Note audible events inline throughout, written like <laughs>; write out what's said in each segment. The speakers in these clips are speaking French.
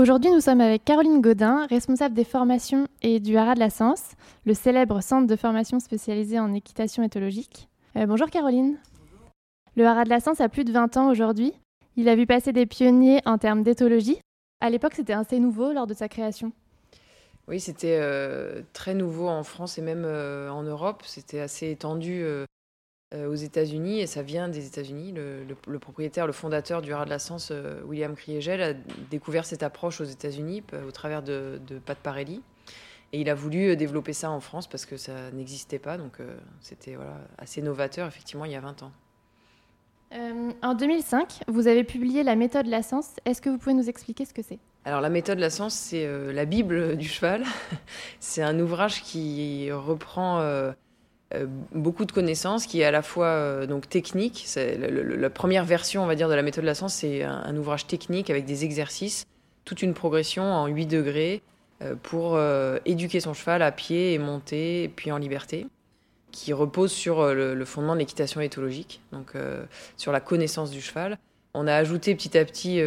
Aujourd'hui, nous sommes avec Caroline Godin, responsable des formations et du Haras de la Sens, le célèbre centre de formation spécialisé en équitation éthologique. Euh, bonjour Caroline. Le Haras de la Sens a plus de 20 ans aujourd'hui. Il a vu passer des pionniers en termes d'éthologie. À l'époque, c'était assez nouveau lors de sa création. Oui, c'était euh, très nouveau en France et même euh, en Europe. C'était assez étendu aux États-Unis et ça vient des États-Unis. Le, propriétaire, le fondateur du Rat de la Sens, euh, William Kriegel, a découvert cette approche aux États-Unis au travers de, Pat Parelli. Et il a voulu euh, développer ça en France parce que ça n'existait pas. Donc c'était voilà, assez novateur, effectivement, il y a 20 ans. en 2005, vous avez publié La méthode La Sens. Est-ce que vous pouvez nous expliquer ce que c'est? Alors la méthode La Sens, c'est la Bible du cheval. <laughs> c'est un ouvrage qui reprend euh, beaucoup de connaissances qui est à la fois euh, donc technique. La première version, on va dire, de la méthode de la science, c'est un, ouvrage technique avec des exercices, toute une progression en 8 degrés euh, pour éduquer son cheval à pied et monter, puis en liberté, qui repose sur le, fondement de l'équitation éthologique, donc sur la connaissance du cheval. On a ajouté petit à petit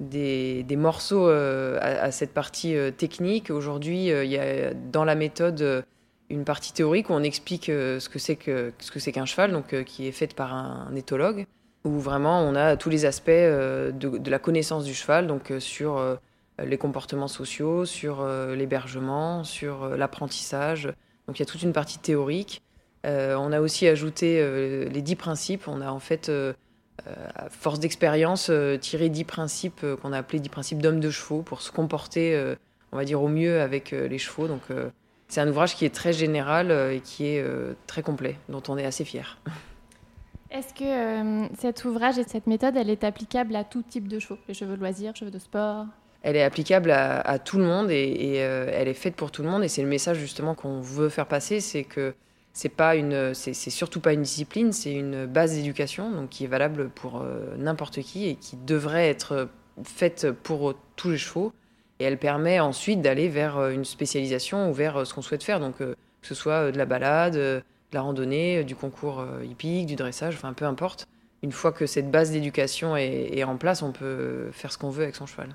des, morceaux à, cette partie technique. Aujourd'hui, il y a dans la méthode une partie théorique où on explique euh, ce que c'est que ce que c'est qu'un cheval, donc euh, qui est faite par un, éthologue, où vraiment on a tous les aspects euh, de, la connaissance du cheval, donc sur les comportements sociaux, sur l'hébergement, sur l'apprentissage. Donc il y a toute une partie théorique. on a aussi ajouté les dix principes. On a en fait à force d'expérience, tiré dix principes qu'on a appelés dix principes d'hommes de chevaux pour se comporter, on va dire, au mieux avec les chevaux. Donc, c'est un ouvrage qui est très général euh, et qui est euh, très complet, dont on est assez fier. Est-ce que euh, cet ouvrage et cette méthode, elle est applicable à tout type de chevaux Les chevaux de loisirs, chevaux de sport? Elle est applicable à, tout le monde et, elle est faite pour tout le monde. Et c'est le message justement qu'on veut faire passer, c'est que c'est pas une, c'est surtout pas une discipline, c'est une base d'éducation, donc qui est valable pour n'importe qui et qui devrait être faite pour tous les chevaux et elle permet ensuite d'aller vers euh, une spécialisation ou vers euh, ce qu'on souhaite faire. Donc, euh, que ce soit de la balade, de la randonnée, du concours hippique, du dressage, enfin peu importe. Une fois que cette base d'éducation est, en place, on peut faire ce qu'on veut avec son cheval.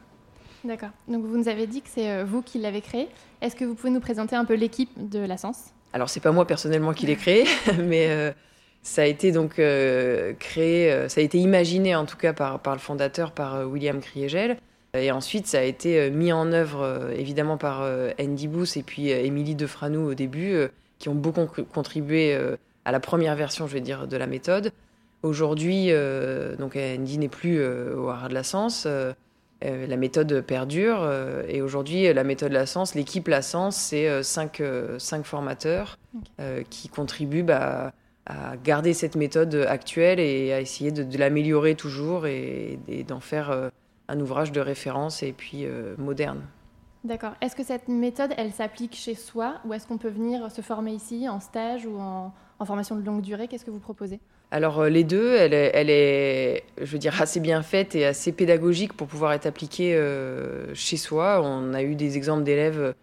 D'accord. Donc vous nous avez dit que c'est vous qui l'avez créé. Est-ce que vous pouvez nous présenter un peu l'équipe de la Sens? Alors c'est pas moi personnellement qui l'ai <laughs> créé, mais ça a été donc créé, ça a été imaginé en tout cas par, par le fondateur, par William Kriegel. Et ensuite, ça a été euh, mis en œuvre euh, évidemment par euh, Andy Booth et puis Émilie Defranou au début, qui ont beaucoup contribué à la première version, je vais dire, de la méthode. Aujourd'hui, donc Andy n'est plus au Haras de la Sens. la méthode perdure. et aujourd'hui, la méthode La Sens, l'équipe La Sens, c'est cinq, cinq, formateurs qui contribuent bah, à garder cette méthode actuelle et à essayer de, l'améliorer toujours et, et d'en faire un ouvrage de référence et puis euh, moderne. D'accord. Est-ce que cette méthode, elle s'applique chez soi ou est-ce qu'on peut venir se former ici en stage ou en, formation de longue durée? Qu'est-ce que vous proposez? Alors euh, les deux, elle est, elle est, je veux dire, assez bien faite et assez pédagogique pour pouvoir être appliquée euh, chez soi. On a eu des exemples d'élèves,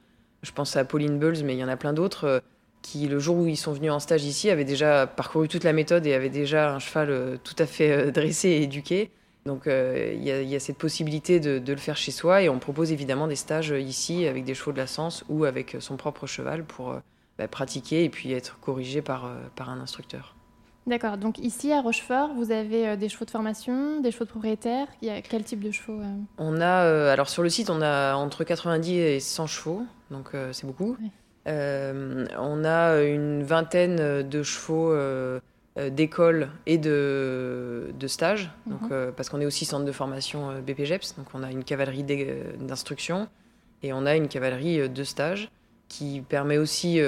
je pense à Pauline Bulls, mais il y en a plein d'autres, qui le jour où ils sont venus en stage ici avaient déjà parcouru toute la méthode et avaient déjà un cheval tout à fait dressé et éduqué. Donc euh, il y, a cette possibilité de, le faire chez soi et on propose évidemment des stages ici avec des chevaux de la Sens ou avec son propre cheval pour euh, bah, pratiquer et puis être corrigé par, euh, par un instructeur. D'accord, donc ici à Rochefort, vous avez des chevaux de formation, des chevaux de propriétaires. Il y a quel type de chevaux On a, alors sur le site, on a entre 90 et 100 chevaux, donc c'est beaucoup. on a une vingtaine de chevaux euh, d'école et de, de stage, donc, mhm. euh, parce qu'on est aussi centre de formation euh, BPGEPS, donc on a une cavalerie d'instruction et on a une cavalerie de stage qui permet aussi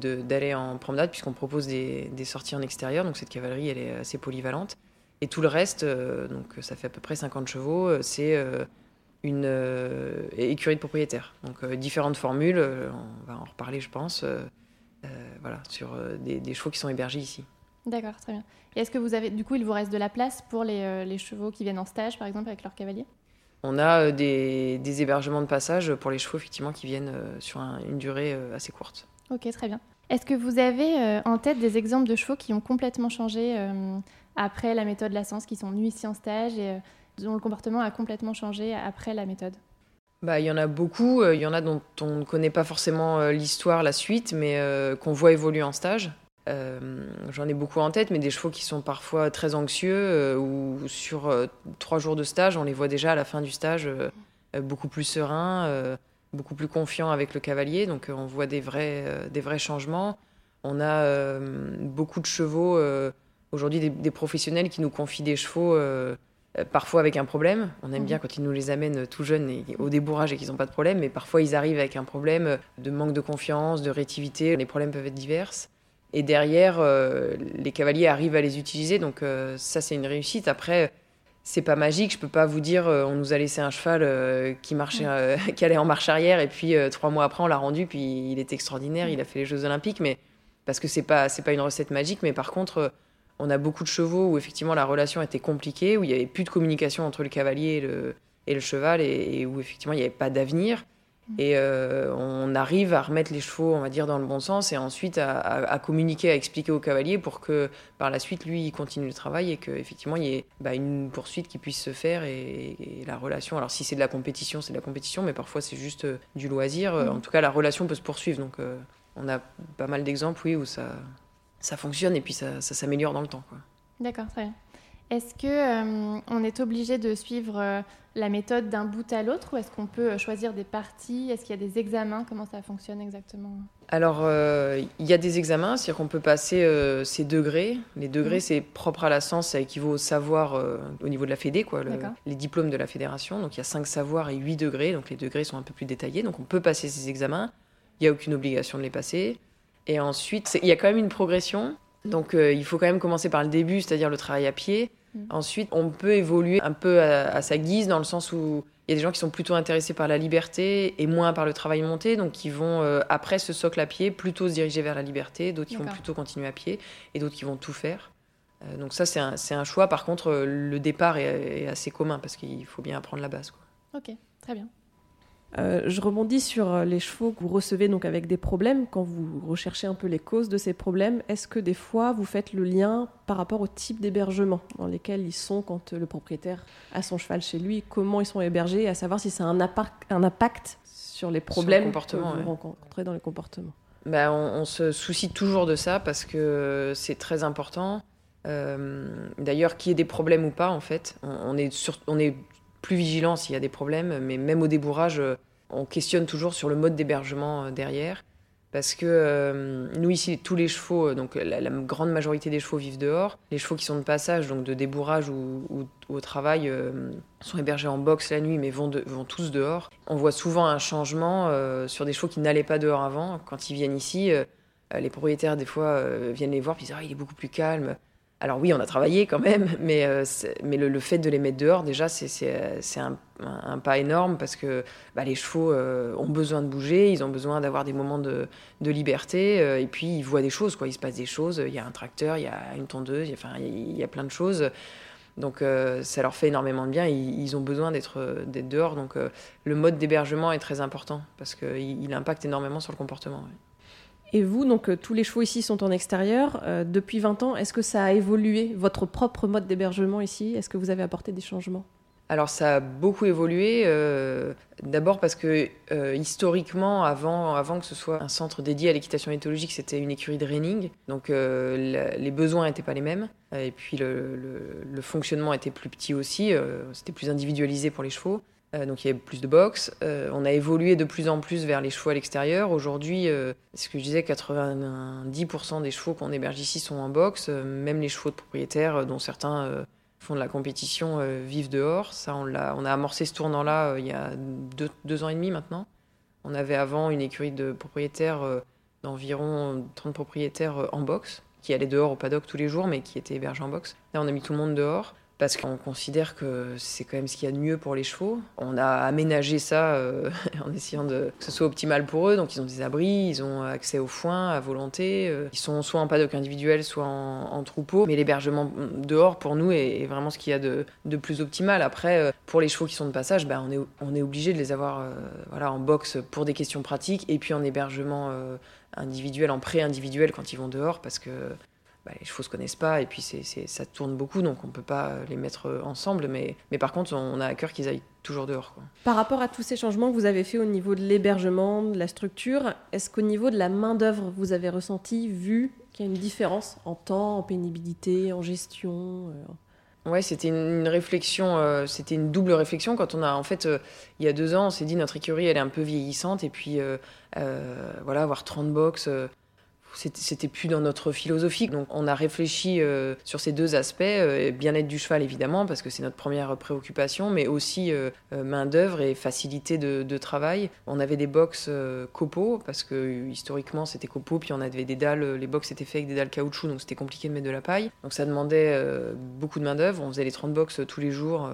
d'aller en promenade puisqu'on propose des, des, sorties en extérieur, donc cette cavalerie elle est assez polyvalente. Et tout le reste, donc ça fait à peu près 50 chevaux, c'est une écurie de propriétaires. Donc différentes formules, on va en reparler je pense, voilà, sur des, des, chevaux qui sont hébergés ici. D'accord, très bien. Et est-ce que vous avez, du coup, il vous reste de la place pour les, les chevaux qui viennent en stage, par exemple, avec leur cavalier on a des, des, hébergements de passage pour les chevaux effectivement qui viennent sur une durée assez courte. Ok, très bien. Est-ce que vous avez euh, en tête des exemples de chevaux qui ont complètement changé euh, après la méthode Lassens, qui sont venus ici en stage et euh, dont le comportement a complètement changé après la méthode? Bah, il y en a beaucoup, il y en a dont on ne connaît pas forcément l'histoire, la suite, mais qu'on voit évoluer en stage. J'en ai beaucoup en tête, mais des chevaux qui sont parfois très anxieux ou sur trois jours de stage, on les voit déjà à la fin du stage beaucoup plus sereins beaucoup plus confiant avec le cavalier, donc euh, on voit des vrais, euh, des vrais changements. On a euh, beaucoup de chevaux, aujourd'hui des, professionnels qui nous confient des chevaux, parfois avec un problème. On aime bien mhm. quand ils nous les amènent tout jeunes et, au débourrage et qu'ils n'ont pas de problème, mais parfois ils arrivent avec un problème de manque de confiance, de rétivité. Les problèmes peuvent être divers. Et derrière, les cavaliers arrivent à les utiliser, donc ça c'est une réussite. Après, c'est pas magique. Je peux pas vous dire, euh, on nous a laissé un cheval euh, qui marchait, euh, <laughs> qui allait en marche arrière, et puis trois mois après, on l'a rendu, puis il est extraordinaire. Il a fait les Jeux Olympiques, mais parce que c'est pas, c'est pas une recette magique. Mais par contre, on a beaucoup de chevaux où effectivement la relation était compliquée, où il y avait plus de communication entre le cavalier et le, et le cheval, et, où effectivement il n'y avait pas d'avenir. Et euh, on arrive à remettre les chevaux, on va dire, dans le bon sens et ensuite à, communiquer, à expliquer au cavalier pour que par la suite, lui, il continue le travail et qu'effectivement, il y ait bah, une poursuite qui puisse se faire et, la relation. Alors, si c'est de la compétition, c'est de la compétition, mais parfois, c'est juste euh, du loisir. Mm. En tout cas, la relation peut se poursuivre. Donc, euh, on a pas mal d'exemples, oui, où ça, ça fonctionne et puis ça, ça s'améliore dans le temps. D'accord, très bien. Est-ce que euh, on est obligé de suivre euh, la méthode d'un bout à l'autre ou est-ce qu'on peut euh, choisir des parties? Est-ce qu'il y a des examens? Comment ça fonctionne exactement? Alors, il y a des examens, c'est-à-dire qu'on peut passer ces degrés. Les degrés, mmh. c'est propre à la science, ça équivaut au savoir au niveau de la Fédé, quoi, les diplômes de la fédération. Donc, il y a 5 savoirs et 8 degrés, donc les degrés sont un peu plus détaillés. Donc, on peut passer ces examens. Il n'y a aucune obligation de les passer. Et ensuite, il y a quand même une progression. Donc euh, il faut quand même commencer par le début, c'est-à-dire le travail à pied. Mm. Ensuite, on peut évoluer un peu à, sa guise, dans le sens où il y a des gens qui sont plutôt intéressés par la liberté et moins par le travail monté, donc qui vont, euh, après ce socle à pied, plutôt se diriger vers la liberté, d'autres qui vont plutôt continuer à pied, et d'autres qui vont tout faire. Euh, donc ça, c'est un, un, choix. Par contre, le départ est, assez commun, parce qu'il faut bien apprendre la base. Quoi. Ok, très bien. Euh, je rebondis sur euh, les chevaux que vous recevez donc avec des problèmes. Quand vous recherchez un peu les causes de ces problèmes, est-ce que des fois vous faites le lien par rapport au type d'hébergement dans lesquels ils sont quand le propriétaire a son cheval chez lui, comment ils sont hébergés, à savoir si ça a un, impact sur les problèmes que vous rencontrez dans les comportements ben, on, se soucie toujours de ça parce que c'est très important. Euh, d'ailleurs, qu'il y ait des problèmes ou pas, en fait, on, est, on est plus vigilant s'il y a des problèmes, mais même au débourrage, euh, on questionne toujours sur le mode d'hébergement euh, derrière. Parce que euh, nous, ici, tous les chevaux, donc la, grande majorité des chevaux vivent dehors. Les chevaux qui sont de passage, donc de débourrage ou, au travail, sont hébergés en box la nuit, mais vont, vont tous dehors. On voit souvent un changement sur des chevaux qui n'allaient pas dehors avant. Quand ils viennent ici, les propriétaires, des fois, viennent les voir, puis disent ah, il est beaucoup plus calme. Alors oui, on a travaillé quand même, mais, euh, mais le, fait de les mettre dehors, déjà, c'est un, un, pas énorme parce que bah, les chevaux euh, ont besoin de bouger, ils ont besoin d'avoir des moments de, liberté, euh, et puis ils voient des choses, quoi. il se passe des choses, il y a un tracteur, il y a une tondeuse, il y a, il y a plein de choses. Donc ça leur fait énormément de bien, ils, ont besoin d'être dehors, donc le mode d'hébergement est très important parce qu'il il impacte énormément sur le comportement. Et vous, donc euh, tous les chevaux ici sont en extérieur. Euh, depuis 20 ans, est-ce que ça a évolué, votre propre mode d'hébergement ici? Est-ce que vous avez apporté des changements? Alors ça a beaucoup évolué, euh, d'abord parce que historiquement, avant, avant que ce soit un centre dédié à l'équitation éthologique, c'était une écurie de reining, donc les besoins n'étaient pas les mêmes, et puis le, le, fonctionnement était plus petit aussi, c'était plus individualisé pour les chevaux. Euh, donc il y avait plus de box. Euh, on a évolué de plus en plus vers les chevaux à l'extérieur. Aujourd'hui, euh, ce que je disais, 90% des chevaux qu'on héberge ici sont en box. même les chevaux de propriétaires, dont certains font de la compétition, vivent dehors. Ça, on, a, amorcé ce tournant-là il y a deux, ans et demi maintenant. On avait avant une écurie de propriétaires d'environ 30 propriétaires en box qui allaient dehors au paddock tous les jours, mais qui étaient hébergés en box. Là, on a mis tout le monde dehors parce qu'on considère que c'est quand même ce qu'il y a de mieux pour les chevaux. On a aménagé ça euh, <laughs> en essayant de, que ce soit optimal pour eux. Donc ils ont des abris, ils ont accès au foin à volonté. Euh, ils sont soit en paddock individuel, soit en, troupeau. Mais l'hébergement dehors, pour nous, est, vraiment ce qu'il y a de, plus optimal. Après, euh, pour les chevaux qui sont de passage, ben, on, est, on est obligé de les avoir voilà, en box pour des questions pratiques et puis en hébergement individuel, en pré-individuel quand ils vont dehors parce que bah, les chevaux se connaissent pas et puis c'est, ça tourne beaucoup donc on peut pas les mettre ensemble mais, mais par contre on a à cœur qu'ils aillent toujours dehors. Par rapport à tous ces changements que vous avez fait au niveau de l'hébergement, de la structure, est-ce qu'au niveau de la main d'œuvre vous avez ressenti, vu qu'il y a une différence en temps, en pénibilité, en gestion euh Ouais, c'était une réflexion, euh, c'était une double réflexion quand on a, en fait, euh, il y a deux ans, on s'est dit notre écurie elle est un peu vieillissante et puis voilà, avoir 30 box c'était plus dans notre philosophie. Donc on a réfléchi euh, sur ces deux aspects, euh, bien-être du cheval évidemment, parce que c'est notre première préoccupation, mais aussi euh, main-d'œuvre et facilité de, travail. On avait des box copeaux, parce que historiquement c'était copeaux, puis on avait des dalles, les box étaient faits avec des dalles caoutchouc, donc c'était compliqué de mettre de la paille. Donc ça demandait beaucoup de main-d'œuvre. On faisait les 30 box tous les jours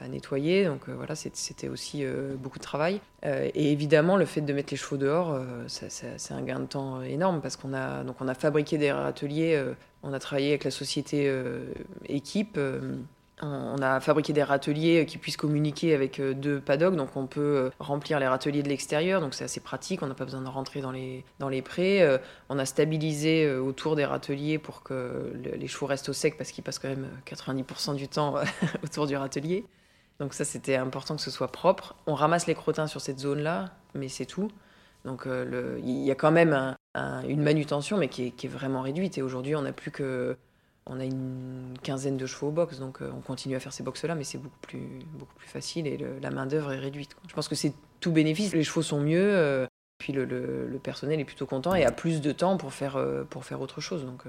à nettoyer. Donc euh, voilà, c'était aussi euh, beaucoup de travail. Euh, et évidemment, le fait de mettre les chevaux dehors, c'est un gain de temps énorme parce qu'on a, donc on a fabriqué des râteliers, on a travaillé avec la société Équipe on a fabriqué des râteliers qui puissent communiquer avec euh, deux paddocks, donc on peut euh, remplir les râteliers de l'extérieur, donc c'est assez pratique, on n'a pas besoin de rentrer dans les, dans les prés. Euh, on a stabilisé autour des râteliers pour que les chevaux restent au sec parce qu'ils passent quand même 90% du temps <laughs> autour du râtelier. Donc ça c'était important que ce soit propre. On ramasse les crottins sur cette zone-là, mais c'est tout. Donc il y a quand même une manutention, mais qui est vraiment réduite. Et aujourd'hui on n'a plus que on a une quinzaine de chevaux au box, donc euh, on continue à faire ces box-là, mais c'est beaucoup plus, beaucoup plus facile et la main-d'œuvre est réduite. Je pense que c'est tout bénéfice. Les chevaux sont mieux, euh, puis le, personnel est plutôt content et a plus de temps pour faire, euh, pour faire autre chose. Donc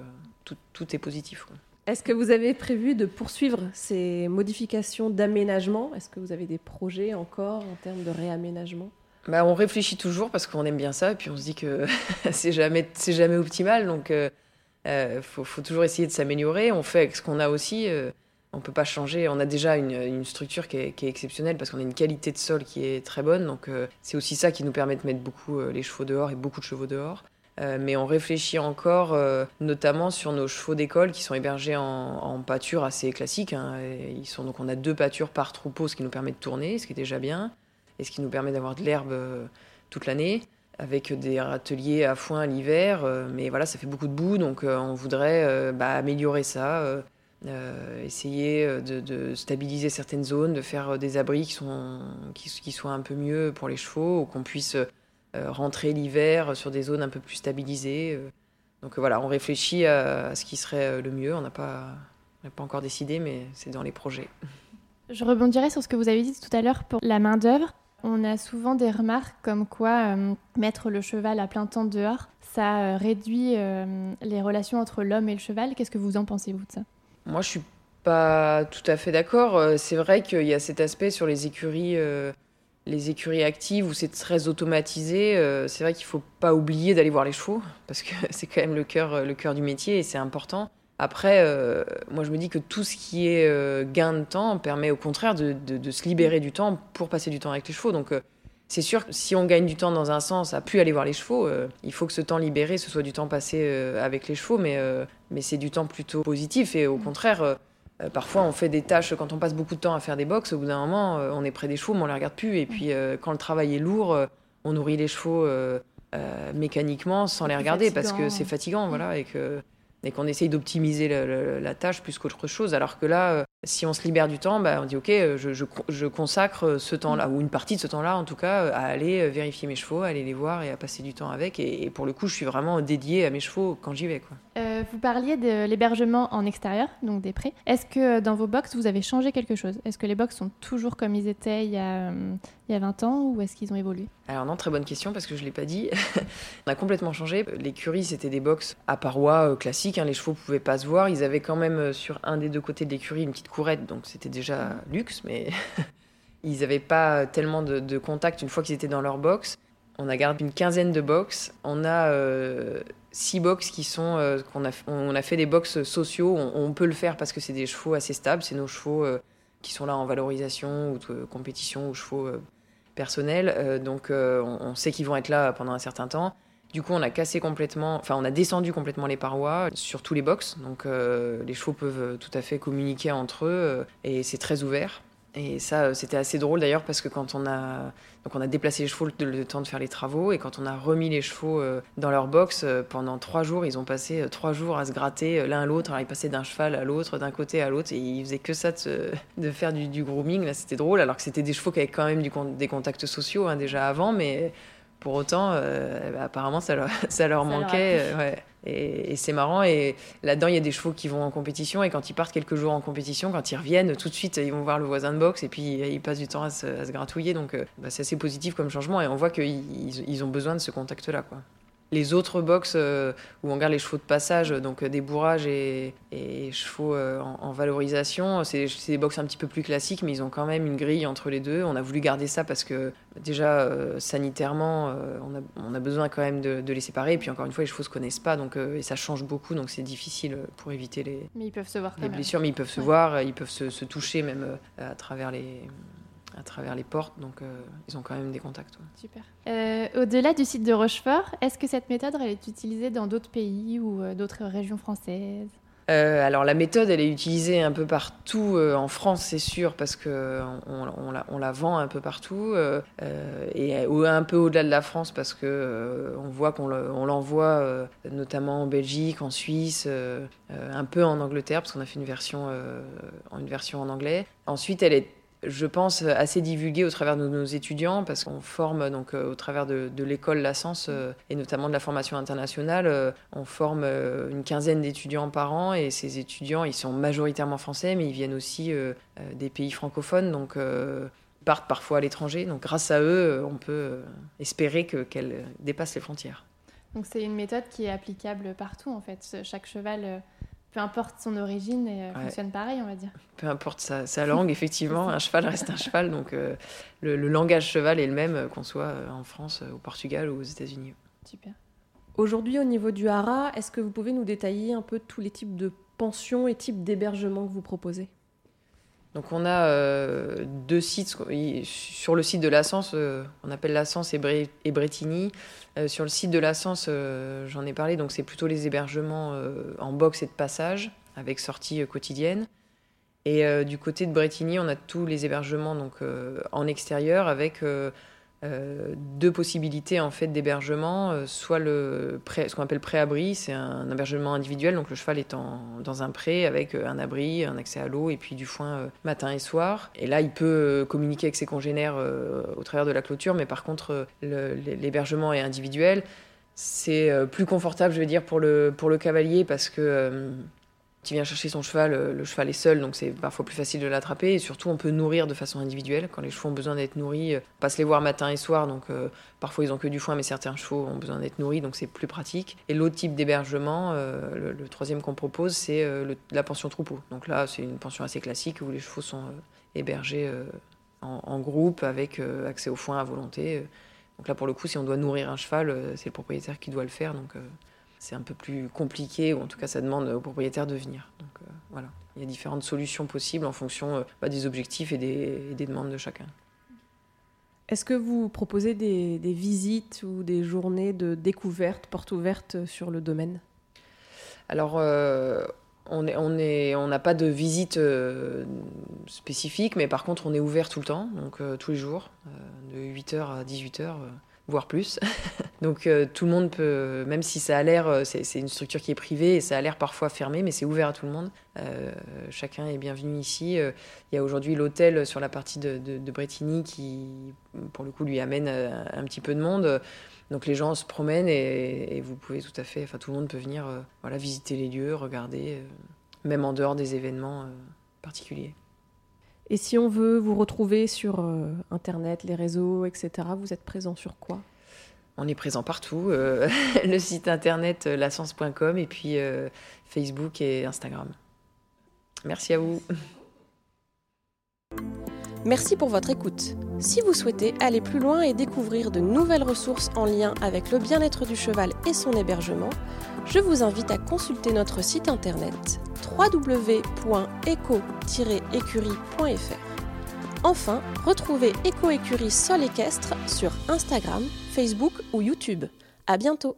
tout, est positif. Est-ce que vous avez prévu de poursuivre ces modifications d'aménagement? Est-ce que vous avez des projets encore en termes de réaménagement? Bah, on réfléchit toujours parce qu'on aime bien ça et puis on se dit que <laughs> c'est jamais, jamais optimal. Donc il euh, faut, toujours essayer de s'améliorer. On fait avec ce qu'on a aussi. Euh, on peut pas changer. On a déjà une, structure qui est, exceptionnelle parce qu'on a une qualité de sol qui est très bonne. Donc euh, c'est aussi ça qui nous permet de mettre beaucoup les chevaux dehors et beaucoup de chevaux dehors. mais on réfléchit encore notamment sur nos chevaux d'école qui sont hébergés en, pâture assez classique. Hein. Ils sont, donc on a deux pâtures par troupeau, ce qui nous permet de tourner, ce qui est déjà bien, et ce qui nous permet d'avoir de l'herbe toute l'année avec des ateliers à foin l'hiver. Euh, mais voilà, ça fait beaucoup de boue, donc euh, on voudrait euh, bah, améliorer ça, essayer de, stabiliser certaines zones, de faire des abris qui, sont, qui, soient un peu mieux pour les chevaux, ou qu'on puisse rentrer l'hiver sur des zones un peu plus stabilisées. Donc voilà, on réfléchit à, ce qui serait le mieux. On n'a pas, pas encore décidé, mais c'est dans les projets. Je rebondirai sur ce que vous avez dit tout à l'heure pour la main-d'œuvre. On a souvent des remarques comme quoi euh, mettre le cheval à plein temps dehors, ça euh, réduit euh, les relations entre l'homme et le cheval. Qu'est-ce que vous en pensez, vous, de ça? Moi, je suis pas tout à fait d'accord. C'est vrai qu'il y a cet aspect sur les écuries, les écuries actives où c'est très automatisé. c'est vrai qu'il faut pas oublier d'aller voir les chevaux parce que <laughs> c'est quand même le cœur, le cœur du métier et c'est important. Après, euh, moi, je me dis que tout ce qui est euh, gain de temps permet au contraire de, se libérer du temps pour passer du temps avec les chevaux. Donc, euh, c'est sûr que si on gagne du temps dans un sens à plus aller voir les chevaux, il faut que ce temps libéré, ce soit du temps passé avec les chevaux, mais, mais c'est du temps plutôt positif. Et au contraire, parfois, on fait des tâches, quand on passe beaucoup de temps à faire des box, au bout d'un moment, on est près des chevaux, mais on les regarde plus. Et puis, quand le travail est lourd, on nourrit les chevaux mécaniquement sans les regarder parce que c'est fatigant, voilà, et que et qu'on essaye d'optimiser la, tâche plus qu'autre chose. Alors que là, euh, si on se libère du temps, bah, on dit ok, euh, je, consacre ce temps-là, ou une partie de ce temps-là en tout cas, euh, à aller vérifier mes chevaux, à aller les voir et à passer du temps avec. Et, pour le coup, je suis vraiment dédiée à mes chevaux quand j'y vais. Quoi. vous parliez de l'hébergement en extérieur, donc des prés. Est-ce que dans vos box, vous avez changé quelque chose? Est-ce que les box sont toujours comme ils étaient il y a, il y a 20 ans ou est-ce qu'ils ont évolué? Alors non, très bonne question parce que je ne l'ai pas dit. <laughs> on a complètement changé. L'écurie, c'était des box à parois classiques. Hein. Les chevaux ne pouvaient pas se voir. Ils avaient quand même sur un des deux côtés de l'écurie une petite courette, donc c'était déjà luxe, mais <laughs> ils n'avaient pas tellement de, contact une fois qu'ils étaient dans leur box. On a gardé une quinzaine de box. On a euh, six box qui sont euh, qu'on a on a fait des box sociaux. On, peut le faire parce que c'est des chevaux assez stables. C'est nos chevaux euh, qui sont là en valorisation ou de compétition ou chevaux personnels. donc on, sait qu'ils vont être là pendant un certain temps. Du coup, on a cassé complètement, enfin, on a descendu complètement les parois sur tous les box. Donc, les chevaux peuvent tout à fait communiquer entre eux et c'est très ouvert. Et ça, euh, c'était assez drôle d'ailleurs parce que quand on a, donc on a déplacé les chevaux le, temps de faire les travaux et quand on a remis les chevaux euh, dans leur box euh, pendant trois jours, ils ont passé trois jours à se gratter l'un l'autre. ils passaient d'un cheval à l'autre, d'un côté à l'autre et ils faisaient que ça de, faire du, grooming. Là, c'était drôle alors que c'était des chevaux qui avaient quand même des contacts sociaux hein, déjà avant, mais pour autant, bah, apparemment, ça leur, <laughs> ça leur manquait. ouais. Et, c'est marrant. Et là-dedans, il y a des chevaux qui vont en compétition. Et quand ils partent quelques jours en compétition, quand ils reviennent, tout de suite, ils vont voir le voisin de boxe. Et puis, ils passent du temps à se, gratouiller. Donc, euh, bah, c'est assez positif comme changement. Et on voit qu'ils ils ont besoin de ce contact-là. quoi les autres box euh, où on garde les chevaux de passage, donc euh, des bourrages et, chevaux euh, en, valorisation, c'est des box un petit peu plus classiques, mais ils ont quand même une grille entre les deux. On a voulu garder ça parce que déjà sanitairement, on a, besoin quand même de, les séparer. Et puis encore une fois, les chevaux se connaissent pas, donc et ça change beaucoup, donc c'est difficile pour éviter les, mais ils peuvent se voir les blessures. Mais ils peuvent se voir, ils peuvent se toucher même à travers les à travers les portes, donc euh, ils ont quand même des contacts. Super. Euh, au-delà du site de Rochefort, est-ce que cette méthode elle est utilisée dans d'autres pays ou euh, d'autres régions françaises? Alors la méthode, elle est utilisée un peu partout en France, c'est sûr, parce que on, la, on, la, vend un peu partout et un peu au-delà de la France, parce que on voit qu'on l'envoie notamment en Belgique, en Suisse, un peu en Angleterre, parce qu'on a fait une version, une version en anglais. Ensuite, elle est je pense, assez divulgué au travers de nos étudiants, parce qu'on forme donc euh, au travers de, l'école La Sens euh, et notamment de la formation internationale, euh, on forme une quinzaine d'étudiants par an et ces étudiants, ils sont majoritairement français, mais ils viennent aussi des pays francophones, donc partent parfois à l'étranger. Donc grâce à eux, on peut espérer qu'elle dépasse les frontières. Donc c'est une méthode qui est applicable partout en fait. Chaque cheval peu importe son origine, et euh, fonctionne pareil, on va dire. Peu importe sa, langue, <laughs> effectivement, un cheval reste un cheval, donc euh, le, langage cheval est le même euh, qu'on soit en France, au Portugal ou aux États-Unis. Super. Aujourd'hui, au niveau du hara, est-ce que vous pouvez nous détailler un peu tous les types de pensions et types d'hébergement que vous proposez? Donc on a euh, deux sites. Sur le site de l'Assens, euh, on appelle l'Assens et, et Bretigny. Euh, sur le site de l'Assens, j'en ai parlé, donc c'est plutôt les hébergements en box et de passage, avec sortie quotidienne. Et du côté de Bretigny, on a tous les hébergements donc, en extérieur, avec euh, deux possibilités en fait d'hébergement, euh, soit le ce qu'on appelle pré-abri, c'est un, hébergement individuel, donc le cheval est dans un pré avec euh, un abri, un accès à l'eau et puis du foin matin et soir. Et là, il peut communiquer avec ses congénères au travers de la clôture, mais par contre, l'hébergement est individuel. C'est plus confortable, je veux dire, pour le, pour le cavalier parce que qui vient chercher son cheval, euh, le cheval est seul, donc c'est parfois plus facile de l'attraper. Et surtout, on peut nourrir de façon individuelle. Quand les chevaux ont besoin d'être nourris, euh, pas se les voir matin et soir, donc euh, parfois ils ont que du foin, mais certains chevaux ont besoin d'être nourris, donc c'est plus pratique. Et l'autre type d'hébergement, le, troisième qu'on propose, c'est la pension troupeau. Donc là, c'est une pension assez classique où les chevaux sont hébergés en, groupe avec accès au foin à volonté. Donc là, pour le coup, si on doit nourrir un cheval, c'est le propriétaire qui doit le faire. C'est un peu plus compliqué, ou en tout cas ça demande au propriétaire de venir. Donc euh, voilà, il y a différentes solutions possibles en fonction euh, bah, des objectifs et des, demandes de chacun. Est-ce que vous proposez des, visites ou des journées de découverte, porte ouverte sur le domaine? Alors, euh, on n'a on on pas de visite spécifique, mais par contre, on est ouvert tout le temps, donc tous les jours, de 8h à 18h voire plus. <laughs> Donc euh, tout le monde peut, même si ça a l'air, euh, c'est une structure qui est privée et ça a l'air parfois fermé, mais c'est ouvert à tout le monde. Euh, chacun est bienvenu ici. Il y a aujourd'hui l'hôtel sur la partie de, de, Bretigny qui, pour le coup, lui amène un petit peu de monde. Donc les gens se promènent et, vous pouvez tout à fait, enfin tout le monde peut venir voilà, visiter les lieux, regarder, même en dehors des événements particuliers. Et si on veut vous retrouver sur euh, Internet, les réseaux, etc., vous êtes présent sur quoi? On est présent partout. Euh, <laughs> le site internet euh, lassence.com et puis Facebook et Instagram. Merci à vous. Merci pour votre écoute. Si vous souhaitez aller plus loin et découvrir de nouvelles ressources en lien avec le bien-être du cheval et son hébergement, je vous invite à consulter notre site internet www.eco-écurie.fr. Enfin, retrouvez Eco Écurie Sol Équestre sur Instagram, Facebook ou YouTube. À bientôt!